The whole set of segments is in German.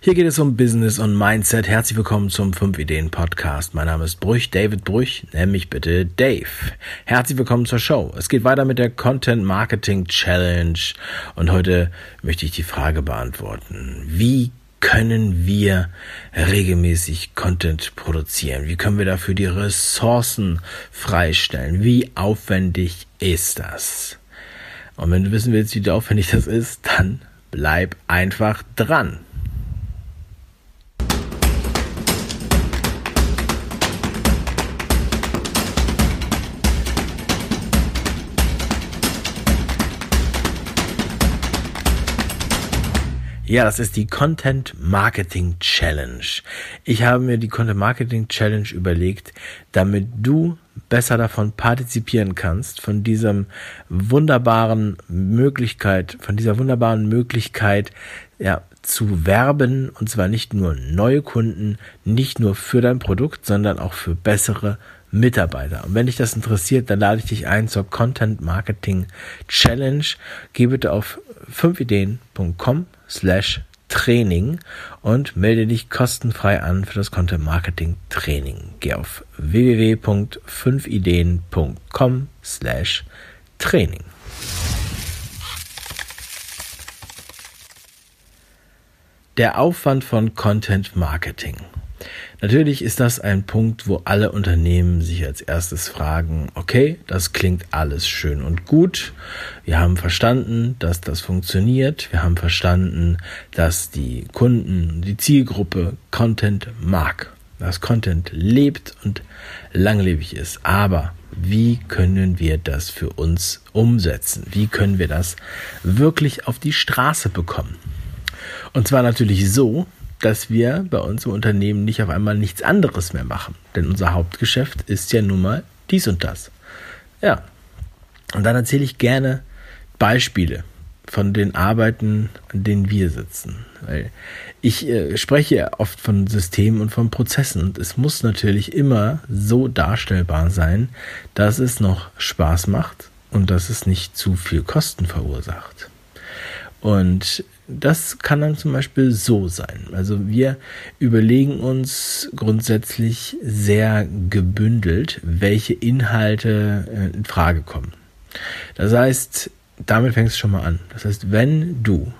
Hier geht es um Business und Mindset. Herzlich willkommen zum 5 Ideen Podcast. Mein Name ist Brüch, David Brüch. Nenn mich bitte Dave. Herzlich willkommen zur Show. Es geht weiter mit der Content Marketing Challenge und heute möchte ich die Frage beantworten. Wie können wir regelmäßig Content produzieren? Wie können wir dafür die Ressourcen freistellen? Wie aufwendig ist das? Und wenn du wissen willst, wie aufwendig das ist, dann bleib einfach dran. Ja, das ist die Content Marketing Challenge. Ich habe mir die Content Marketing Challenge überlegt, damit du besser davon partizipieren kannst, von diesem wunderbaren Möglichkeit, von dieser wunderbaren Möglichkeit, ja, zu werben, und zwar nicht nur neue Kunden, nicht nur für dein Produkt, sondern auch für bessere Mitarbeiter. Und wenn dich das interessiert, dann lade ich dich ein zur Content Marketing Challenge. Geh bitte auf 5ideen.com slash Training und melde dich kostenfrei an für das Content Marketing Training. Geh auf www.5ideen.com slash Training. Der Aufwand von Content Marketing. Natürlich ist das ein Punkt, wo alle Unternehmen sich als erstes fragen, okay, das klingt alles schön und gut. Wir haben verstanden, dass das funktioniert. Wir haben verstanden, dass die Kunden, die Zielgruppe Content mag, dass Content lebt und langlebig ist. Aber wie können wir das für uns umsetzen? Wie können wir das wirklich auf die Straße bekommen? Und zwar natürlich so, dass wir bei uns im Unternehmen nicht auf einmal nichts anderes mehr machen. Denn unser Hauptgeschäft ist ja nun mal dies und das. Ja. Und dann erzähle ich gerne Beispiele von den Arbeiten, an denen wir sitzen. Weil ich äh, spreche oft von Systemen und von Prozessen und es muss natürlich immer so darstellbar sein, dass es noch Spaß macht und dass es nicht zu viel Kosten verursacht. Und das kann dann zum Beispiel so sein. Also wir überlegen uns grundsätzlich sehr gebündelt, welche Inhalte äh, in Frage kommen. Das heißt, damit fängst du schon mal an. Das heißt, wenn du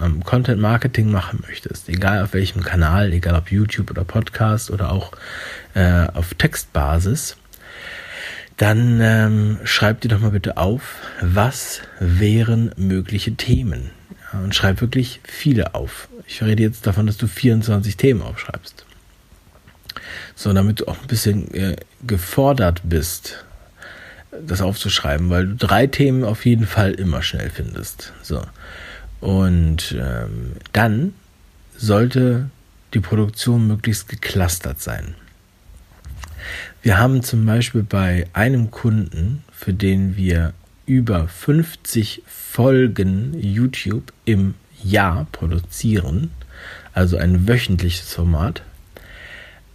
ähm, Content Marketing machen möchtest, egal auf welchem Kanal, egal ob YouTube oder Podcast oder auch äh, auf Textbasis, dann ähm, schreib dir doch mal bitte auf, was wären mögliche Themen. Und schreib wirklich viele auf. Ich rede jetzt davon, dass du 24 Themen aufschreibst. So, damit du auch ein bisschen äh, gefordert bist, das aufzuschreiben, weil du drei Themen auf jeden Fall immer schnell findest. So. Und ähm, dann sollte die Produktion möglichst geclustert sein. Wir haben zum Beispiel bei einem Kunden, für den wir über 50 Folgen YouTube im Jahr produzieren, also ein wöchentliches Format,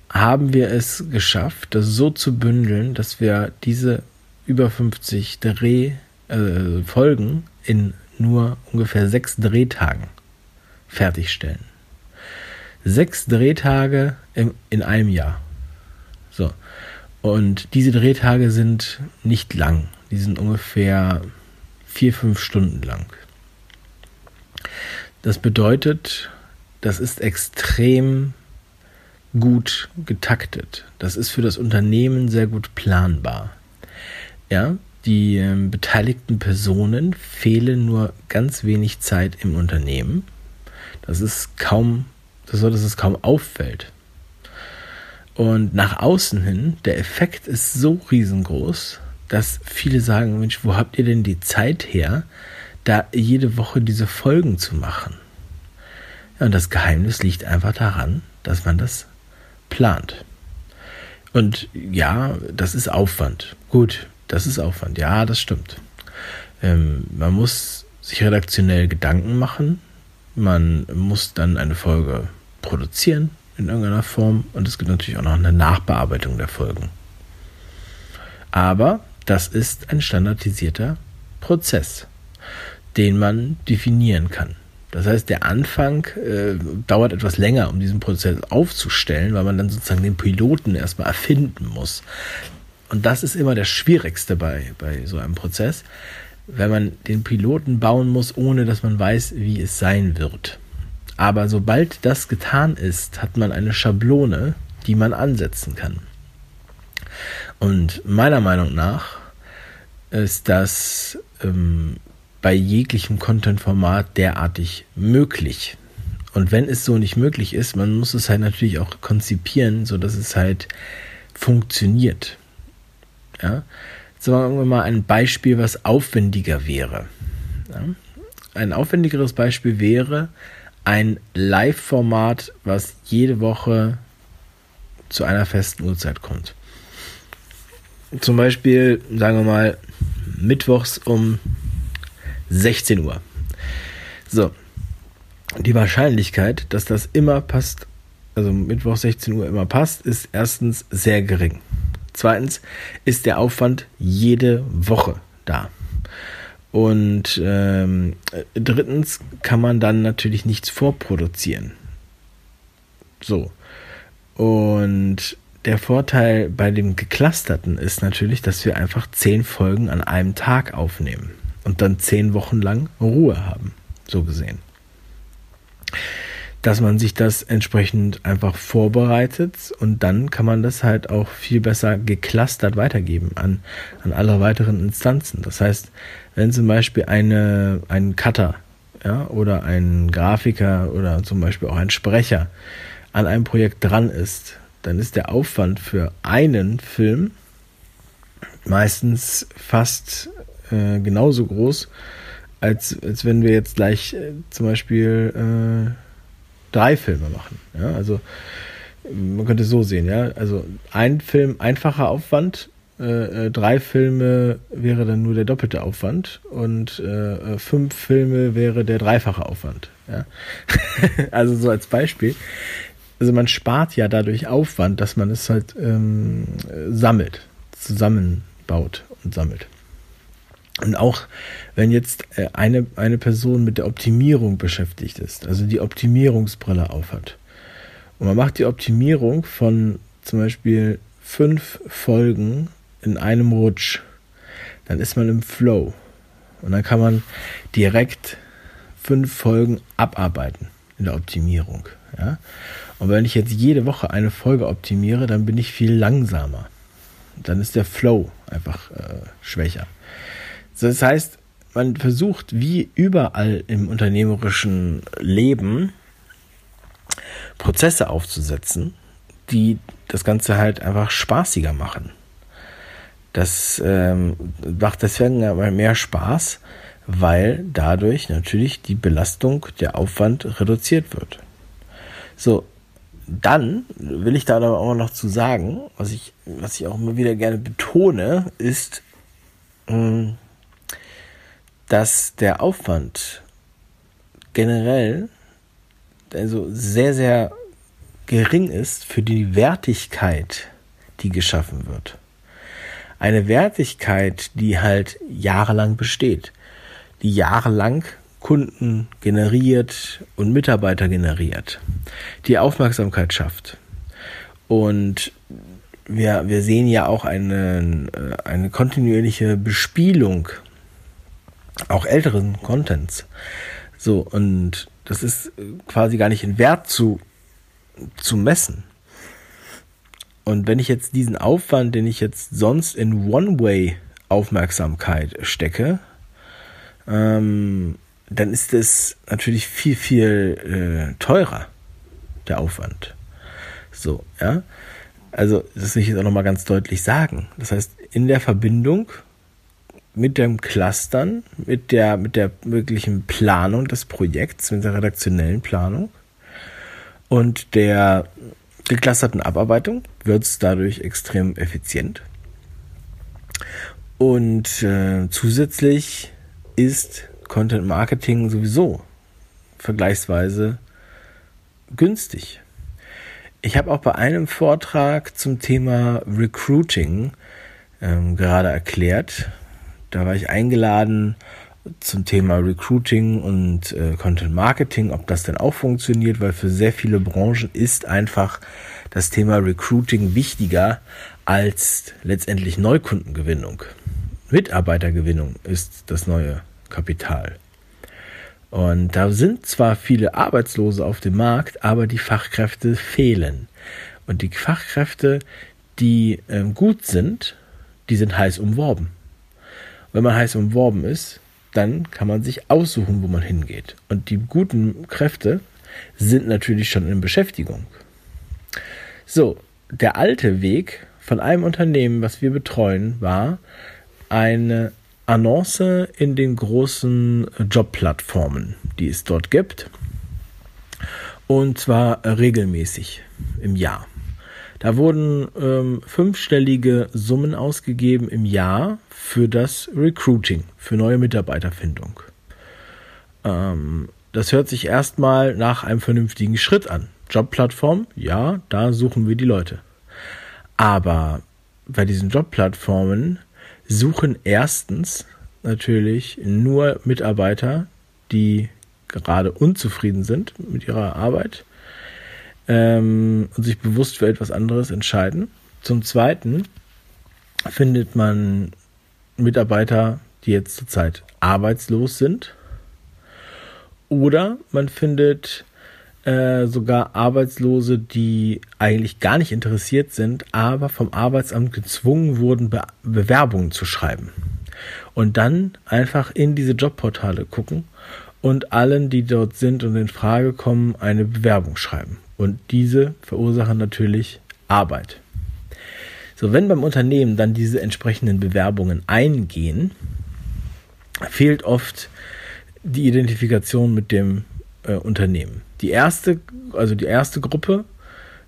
haben wir es geschafft, das so zu bündeln, dass wir diese über 50 Dreh äh, Folgen in nur ungefähr sechs Drehtagen fertigstellen. Sechs Drehtage im, in einem Jahr. Und diese Drehtage sind nicht lang. Die sind ungefähr vier, fünf Stunden lang. Das bedeutet, das ist extrem gut getaktet. Das ist für das Unternehmen sehr gut planbar. Ja, die äh, beteiligten Personen fehlen nur ganz wenig Zeit im Unternehmen. Das ist kaum, das so, dass es kaum auffällt. Und nach außen hin, der Effekt ist so riesengroß, dass viele sagen, Mensch, wo habt ihr denn die Zeit her, da jede Woche diese Folgen zu machen? Ja, und das Geheimnis liegt einfach daran, dass man das plant. Und ja, das ist Aufwand. Gut, das ist Aufwand. Ja, das stimmt. Ähm, man muss sich redaktionell Gedanken machen. Man muss dann eine Folge produzieren in irgendeiner Form. Und es gibt natürlich auch noch eine Nachbearbeitung der Folgen. Aber das ist ein standardisierter Prozess, den man definieren kann. Das heißt, der Anfang äh, dauert etwas länger, um diesen Prozess aufzustellen, weil man dann sozusagen den Piloten erstmal erfinden muss. Und das ist immer das Schwierigste bei, bei so einem Prozess, wenn man den Piloten bauen muss, ohne dass man weiß, wie es sein wird. Aber sobald das getan ist, hat man eine Schablone, die man ansetzen kann. Und meiner Meinung nach ist das ähm, bei jeglichem Content-Format derartig möglich. Und wenn es so nicht möglich ist, man muss es halt natürlich auch konzipieren, so dass es halt funktioniert. Ja? Sagen wir mal ein Beispiel, was aufwendiger wäre. Ja? Ein aufwendigeres Beispiel wäre ein Live-Format, was jede Woche zu einer festen Uhrzeit kommt. Zum Beispiel, sagen wir mal, mittwochs um 16 Uhr. So. Die Wahrscheinlichkeit, dass das immer passt, also Mittwoch 16 Uhr immer passt, ist erstens sehr gering. Zweitens ist der Aufwand jede Woche da. Und ähm, drittens kann man dann natürlich nichts vorproduzieren. So. Und der Vorteil bei dem geclusterten ist natürlich, dass wir einfach zehn Folgen an einem Tag aufnehmen und dann zehn Wochen lang Ruhe haben, so gesehen. Dass man sich das entsprechend einfach vorbereitet und dann kann man das halt auch viel besser geclustert weitergeben an, an alle weiteren Instanzen. Das heißt, wenn zum Beispiel eine, ein Cutter ja, oder ein Grafiker oder zum Beispiel auch ein Sprecher an einem Projekt dran ist, dann ist der Aufwand für einen Film meistens fast äh, genauso groß, als, als wenn wir jetzt gleich äh, zum Beispiel äh, drei Filme machen. Ja? Also man könnte es so sehen, ja. Also ein Film einfacher Aufwand, äh, äh drei Filme wäre dann nur der doppelte Aufwand und äh, fünf Filme wäre der dreifache Aufwand. Ja? also so als Beispiel also man spart ja dadurch Aufwand, dass man es halt ähm, sammelt, zusammenbaut und sammelt. Und auch wenn jetzt äh, eine, eine Person mit der Optimierung beschäftigt ist, also die Optimierungsbrille aufhat, und man macht die Optimierung von zum Beispiel fünf Folgen in einem Rutsch, dann ist man im Flow. Und dann kann man direkt fünf Folgen abarbeiten in der Optimierung. Ja? Und wenn ich jetzt jede Woche eine Folge optimiere, dann bin ich viel langsamer. Dann ist der Flow einfach äh, schwächer. Das heißt, man versucht wie überall im unternehmerischen Leben Prozesse aufzusetzen, die das Ganze halt einfach spaßiger machen. Das ähm, macht deswegen aber mehr Spaß, weil dadurch natürlich die Belastung, der Aufwand reduziert wird. So, dann will ich da aber auch noch zu sagen, was ich, was ich auch immer wieder gerne betone, ist, ähm, dass der Aufwand generell also sehr, sehr gering ist für die Wertigkeit, die geschaffen wird. Eine Wertigkeit, die halt jahrelang besteht, die jahrelang Kunden generiert und Mitarbeiter generiert, die Aufmerksamkeit schafft. Und wir, wir sehen ja auch eine, eine kontinuierliche Bespielung auch älteren Contents. So, und das ist quasi gar nicht in Wert zu, zu messen. Und wenn ich jetzt diesen Aufwand, den ich jetzt sonst in One-Way Aufmerksamkeit stecke, ähm, dann ist es natürlich viel, viel äh, teurer, der Aufwand. So, ja. Also, das will ich jetzt auch nochmal ganz deutlich sagen. Das heißt, in der Verbindung mit dem Clustern, mit der, mit der möglichen Planung des Projekts, mit der redaktionellen Planung und der geclusterten Abarbeitung wird es dadurch extrem effizient. Und äh, zusätzlich ist Content Marketing sowieso vergleichsweise günstig. Ich habe auch bei einem Vortrag zum Thema Recruiting ähm, gerade erklärt, da war ich eingeladen zum Thema Recruiting und äh, Content Marketing, ob das denn auch funktioniert, weil für sehr viele Branchen ist einfach das Thema Recruiting wichtiger als letztendlich Neukundengewinnung. Mitarbeitergewinnung ist das neue Kapital. Und da sind zwar viele Arbeitslose auf dem Markt, aber die Fachkräfte fehlen. Und die Fachkräfte, die äh, gut sind, die sind heiß umworben. Wenn man heiß umworben ist, dann kann man sich aussuchen, wo man hingeht. Und die guten Kräfte sind natürlich schon in Beschäftigung. So, der alte Weg von einem Unternehmen, was wir betreuen, war eine Annonce in den großen Jobplattformen, die es dort gibt. Und zwar regelmäßig im Jahr. Da wurden ähm, fünfstellige Summen ausgegeben im Jahr für das Recruiting, für neue Mitarbeiterfindung. Ähm, das hört sich erstmal nach einem vernünftigen Schritt an. Jobplattform, ja, da suchen wir die Leute. Aber bei diesen Jobplattformen suchen erstens natürlich nur Mitarbeiter, die gerade unzufrieden sind mit ihrer Arbeit ähm, und sich bewusst für etwas anderes entscheiden. Zum Zweiten findet man Mitarbeiter, die jetzt zurzeit arbeitslos sind. Oder man findet äh, sogar Arbeitslose, die eigentlich gar nicht interessiert sind, aber vom Arbeitsamt gezwungen wurden, Be Bewerbungen zu schreiben. Und dann einfach in diese Jobportale gucken und allen, die dort sind und in Frage kommen, eine Bewerbung schreiben. Und diese verursachen natürlich Arbeit. So, wenn beim Unternehmen dann diese entsprechenden Bewerbungen eingehen, fehlt oft die Identifikation mit dem äh, Unternehmen. Die erste, also die erste Gruppe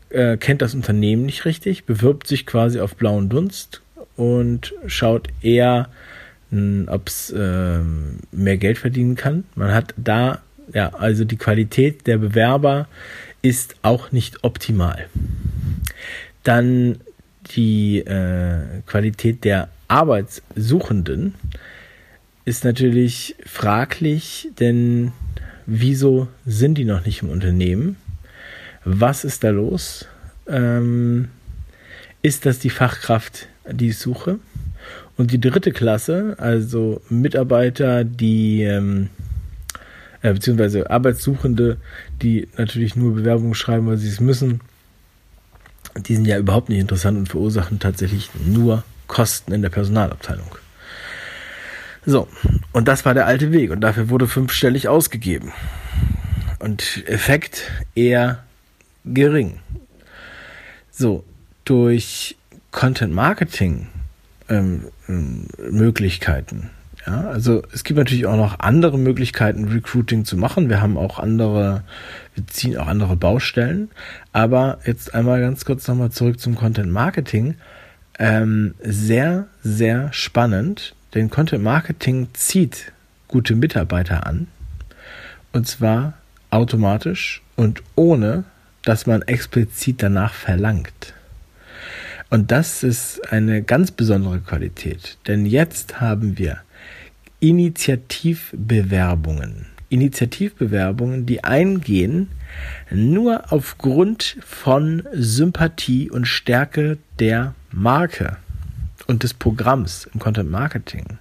äh, kennt das Unternehmen nicht richtig, bewirbt sich quasi auf blauen Dunst und schaut eher, hm, ob es äh, mehr Geld verdienen kann. Man hat da, ja, also die Qualität der Bewerber ist auch nicht optimal. Dann die äh, Qualität der Arbeitssuchenden ist natürlich fraglich, denn wieso sind die noch nicht im Unternehmen? Was ist da los? Ähm, ist das die Fachkraft, die ich suche? Und die dritte Klasse, also Mitarbeiter, die ähm, äh, beziehungsweise Arbeitssuchende, die natürlich nur Bewerbungen schreiben, weil sie es müssen, die sind ja überhaupt nicht interessant und verursachen tatsächlich nur Kosten in der Personalabteilung. So, und das war der alte Weg und dafür wurde fünfstellig ausgegeben. Und Effekt eher gering. So, durch Content Marketing ähm, ähm Möglichkeiten ja, also es gibt natürlich auch noch andere Möglichkeiten, Recruiting zu machen. Wir haben auch andere, wir ziehen auch andere Baustellen. Aber jetzt einmal ganz kurz nochmal zurück zum Content Marketing. Ähm, sehr, sehr spannend, denn Content Marketing zieht gute Mitarbeiter an. Und zwar automatisch und ohne, dass man explizit danach verlangt. Und das ist eine ganz besondere Qualität, denn jetzt haben wir Initiativbewerbungen. Initiativbewerbungen, die eingehen nur aufgrund von Sympathie und Stärke der Marke und des Programms im Content Marketing.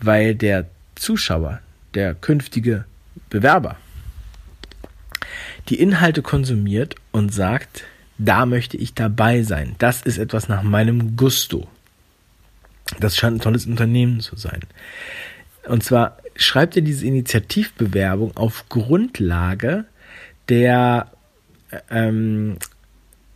Weil der Zuschauer, der künftige Bewerber, die Inhalte konsumiert und sagt, da möchte ich dabei sein. Das ist etwas nach meinem Gusto. Das scheint ein tolles Unternehmen zu sein. Und zwar schreibt ihr diese Initiativbewerbung auf Grundlage der, ähm,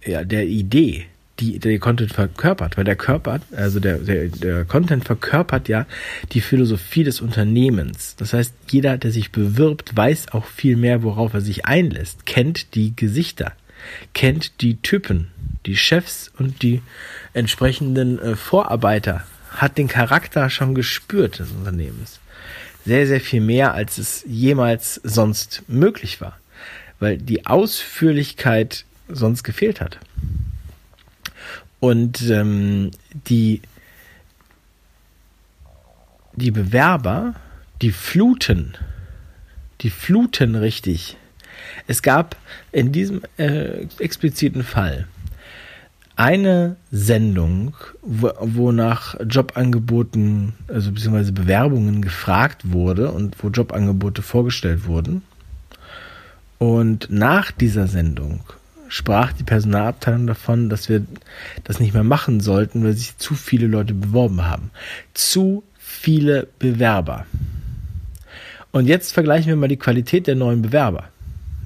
ja, der Idee, die der Content verkörpert, weil der Körper, also der, der, der Content verkörpert ja die Philosophie des Unternehmens. Das heißt, jeder, der sich bewirbt, weiß auch viel mehr, worauf er sich einlässt, kennt die Gesichter, kennt die Typen, die Chefs und die entsprechenden äh, Vorarbeiter hat den Charakter schon gespürt des Unternehmens. Sehr, sehr viel mehr, als es jemals sonst möglich war, weil die Ausführlichkeit sonst gefehlt hat. Und ähm, die, die Bewerber, die fluten, die fluten richtig. Es gab in diesem äh, expliziten Fall eine Sendung, wo, wo nach Jobangeboten, also beziehungsweise Bewerbungen gefragt wurde und wo Jobangebote vorgestellt wurden. Und nach dieser Sendung sprach die Personalabteilung davon, dass wir das nicht mehr machen sollten, weil sich zu viele Leute beworben haben. Zu viele Bewerber. Und jetzt vergleichen wir mal die Qualität der neuen Bewerber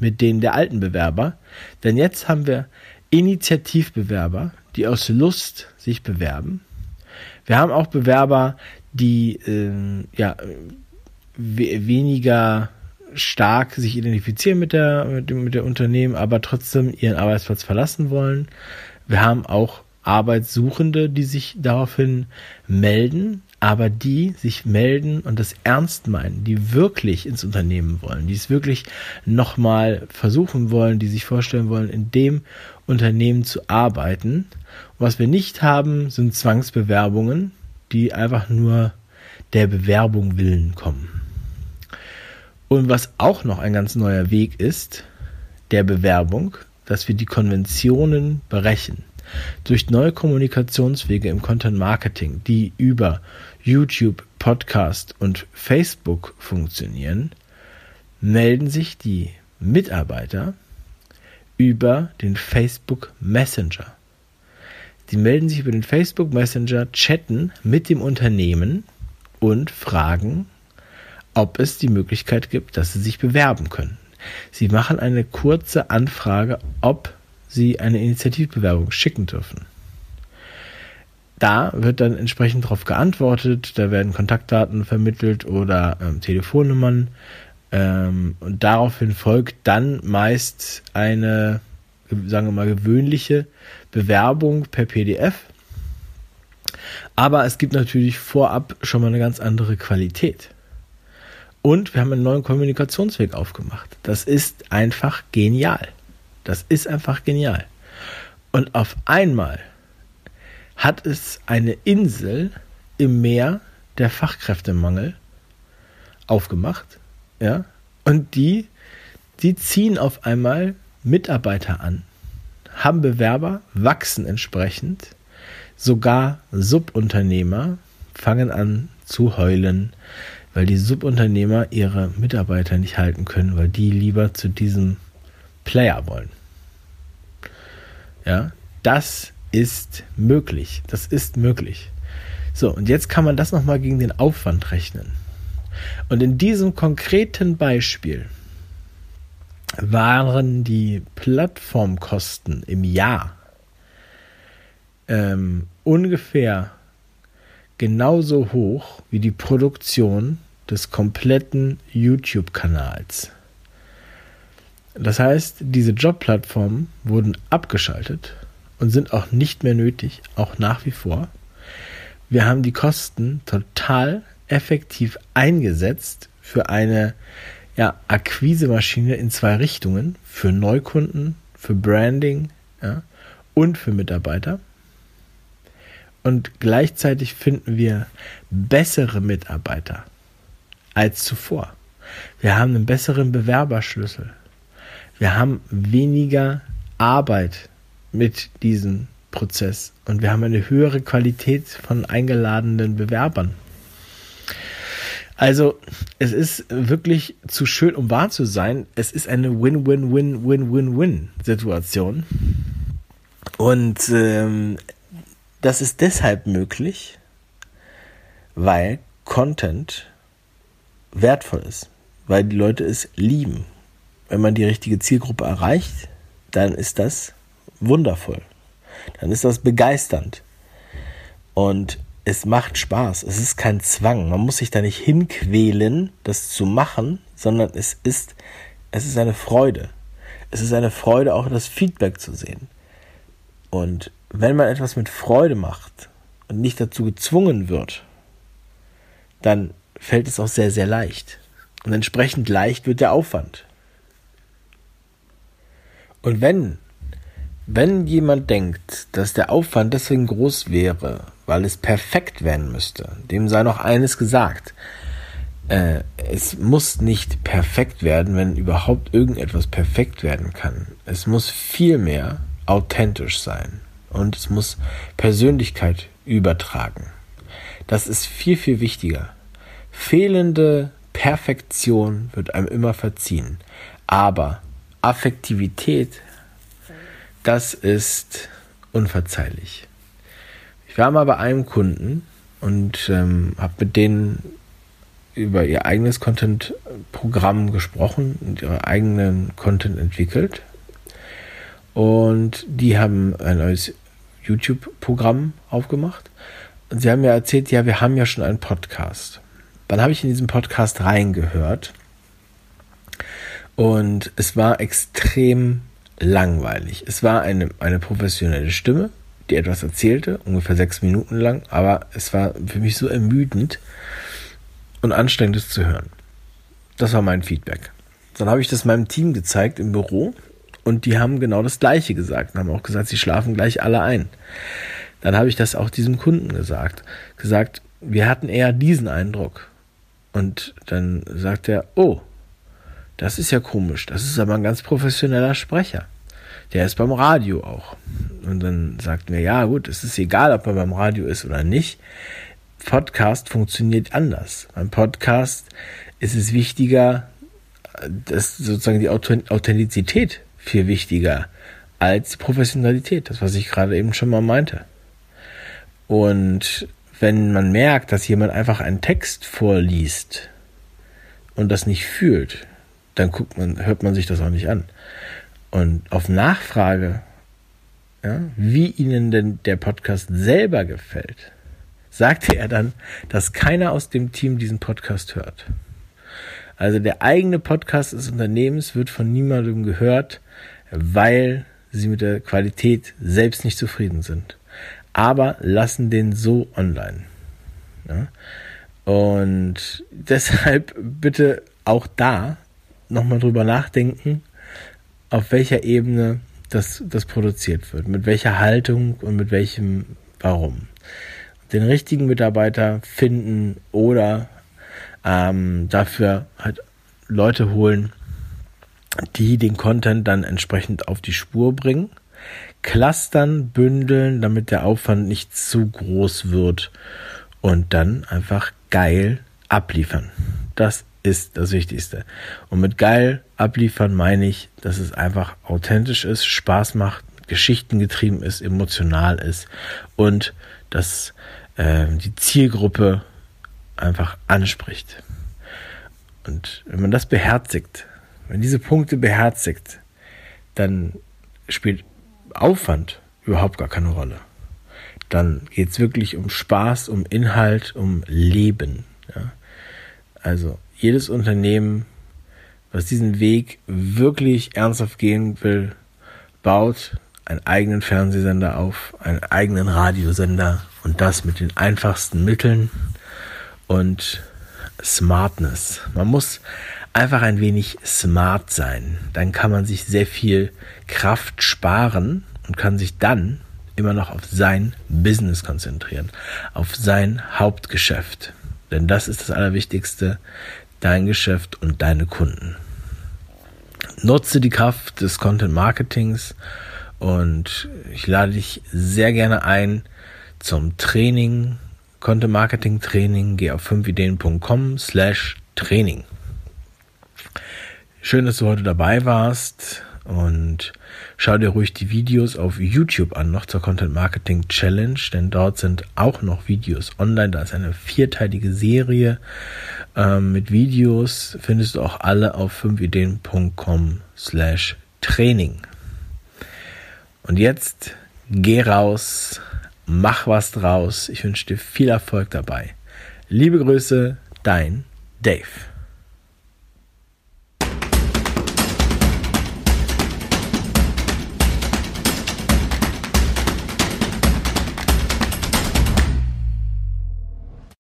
mit denen der alten Bewerber. Denn jetzt haben wir Initiativbewerber, die aus Lust sich bewerben. Wir haben auch Bewerber, die äh, ja, we weniger stark sich identifizieren mit der, mit, dem, mit der Unternehmen, aber trotzdem ihren Arbeitsplatz verlassen wollen. Wir haben auch Arbeitssuchende, die sich daraufhin melden, aber die sich melden und das ernst meinen, die wirklich ins Unternehmen wollen, die es wirklich nochmal versuchen wollen, die sich vorstellen wollen, in dem Unternehmen zu arbeiten. Und was wir nicht haben, sind Zwangsbewerbungen, die einfach nur der Bewerbung willen kommen. Und was auch noch ein ganz neuer Weg ist, der Bewerbung, dass wir die Konventionen brechen. Durch neue Kommunikationswege im Content Marketing, die über YouTube, Podcast und Facebook funktionieren, melden sich die Mitarbeiter über den Facebook Messenger. Die melden sich über den Facebook Messenger, chatten mit dem Unternehmen und fragen, ob es die Möglichkeit gibt, dass sie sich bewerben können. Sie machen eine kurze Anfrage, ob sie eine Initiativbewerbung schicken dürfen. Da wird dann entsprechend darauf geantwortet, da werden Kontaktdaten vermittelt oder ähm, Telefonnummern ähm, und daraufhin folgt dann meist eine, sagen wir mal, gewöhnliche Bewerbung per PDF. Aber es gibt natürlich vorab schon mal eine ganz andere Qualität. Und wir haben einen neuen Kommunikationsweg aufgemacht. Das ist einfach genial. Das ist einfach genial. Und auf einmal hat es eine Insel im Meer der Fachkräftemangel aufgemacht, ja, und die, die ziehen auf einmal Mitarbeiter an, haben Bewerber, wachsen entsprechend, sogar Subunternehmer fangen an zu heulen, weil die Subunternehmer ihre Mitarbeiter nicht halten können, weil die lieber zu diesem Player wollen. Ja, das ist möglich. Das ist möglich. So, und jetzt kann man das nochmal gegen den Aufwand rechnen. Und in diesem konkreten Beispiel waren die Plattformkosten im Jahr ähm, ungefähr genauso hoch wie die Produktion des kompletten YouTube-Kanals. Das heißt, diese Jobplattformen wurden abgeschaltet und sind auch nicht mehr nötig, auch nach wie vor. Wir haben die Kosten total effektiv eingesetzt für eine ja, Akquisemaschine in zwei Richtungen, für Neukunden, für Branding ja, und für Mitarbeiter. Und gleichzeitig finden wir bessere Mitarbeiter als zuvor. Wir haben einen besseren Bewerberschlüssel. Wir haben weniger Arbeit mit diesem Prozess und wir haben eine höhere Qualität von eingeladenen Bewerbern. Also, es ist wirklich zu schön, um wahr zu sein. Es ist eine Win-Win-Win-Win-Win-Win-Situation. Und ähm, das ist deshalb möglich, weil Content wertvoll ist, weil die Leute es lieben. Wenn man die richtige Zielgruppe erreicht, dann ist das wundervoll. Dann ist das begeisternd. Und es macht Spaß. Es ist kein Zwang. Man muss sich da nicht hinquälen, das zu machen, sondern es ist, es ist eine Freude. Es ist eine Freude, auch das Feedback zu sehen. Und wenn man etwas mit Freude macht und nicht dazu gezwungen wird, dann fällt es auch sehr, sehr leicht. Und entsprechend leicht wird der Aufwand. Und wenn wenn jemand denkt, dass der Aufwand deswegen groß wäre, weil es perfekt werden müsste, dem sei noch eines gesagt. äh, es muss nicht perfekt werden, wenn überhaupt irgendetwas perfekt werden kann. Es muss vielmehr authentisch sein und es muss Persönlichkeit übertragen. Das ist viel, viel wichtiger. Fehlende Perfektion wird einem immer verziehen. Aber Affektivität, das ist unverzeihlich. Ich war mal bei einem Kunden und ähm, habe mit denen über ihr eigenes Content-Programm gesprochen und ihre eigenen Content entwickelt. Und die haben ein neues YouTube-Programm aufgemacht. Und sie haben mir erzählt, ja, wir haben ja schon einen Podcast. Dann habe ich in diesen Podcast reingehört. Und es war extrem langweilig. Es war eine, eine professionelle Stimme, die etwas erzählte, ungefähr sechs Minuten lang, aber es war für mich so ermüdend und anstrengend, es zu hören. Das war mein Feedback. Dann habe ich das meinem Team gezeigt im Büro und die haben genau das Gleiche gesagt und haben auch gesagt, sie schlafen gleich alle ein. Dann habe ich das auch diesem Kunden gesagt. Gesagt, wir hatten eher diesen Eindruck. Und dann sagt er, oh, das ist ja komisch. Das ist aber ein ganz professioneller Sprecher. Der ist beim Radio auch. Und dann sagten wir, ja gut, es ist egal, ob er beim Radio ist oder nicht. Podcast funktioniert anders. Beim Podcast ist es wichtiger, dass sozusagen die Authentizität viel wichtiger als Professionalität, das was ich gerade eben schon mal meinte. Und wenn man merkt, dass jemand einfach einen Text vorliest und das nicht fühlt, dann guckt man, hört man sich das auch nicht an. Und auf Nachfrage, ja, wie Ihnen denn der Podcast selber gefällt, sagte er dann, dass keiner aus dem Team diesen Podcast hört. Also der eigene Podcast des Unternehmens wird von niemandem gehört, weil sie mit der Qualität selbst nicht zufrieden sind. Aber lassen den so online. Ja? Und deshalb bitte auch da nochmal drüber nachdenken, auf welcher Ebene das, das produziert wird, mit welcher Haltung und mit welchem Warum. Den richtigen Mitarbeiter finden oder ähm, dafür halt Leute holen, die den Content dann entsprechend auf die Spur bringen, clustern, bündeln, damit der Aufwand nicht zu groß wird und dann einfach geil abliefern. Das ist das Wichtigste. Und mit geil abliefern meine ich, dass es einfach authentisch ist, Spaß macht, Geschichten getrieben ist, emotional ist und dass äh, die Zielgruppe einfach anspricht. Und wenn man das beherzigt, wenn diese Punkte beherzigt, dann spielt Aufwand überhaupt gar keine Rolle. Dann geht es wirklich um Spaß, um Inhalt, um Leben. Ja? Also jedes Unternehmen, was diesen Weg wirklich ernsthaft gehen will, baut einen eigenen Fernsehsender auf, einen eigenen Radiosender und das mit den einfachsten Mitteln und Smartness. Man muss einfach ein wenig smart sein. Dann kann man sich sehr viel Kraft sparen und kann sich dann immer noch auf sein Business konzentrieren, auf sein Hauptgeschäft. Denn das ist das Allerwichtigste, dein Geschäft und deine Kunden. Nutze die Kraft des Content Marketings und ich lade dich sehr gerne ein zum Training, Content Marketing Training. Geh auf 5ideen.com slash Training. Schön, dass du heute dabei warst und schau dir ruhig die Videos auf YouTube an, noch zur Content Marketing Challenge, denn dort sind auch noch Videos online. Da ist eine vierteilige Serie ähm, mit Videos. Findest du auch alle auf 5ideen.com slash Training. Und jetzt geh raus, mach was draus. Ich wünsche dir viel Erfolg dabei. Liebe Grüße, dein Dave.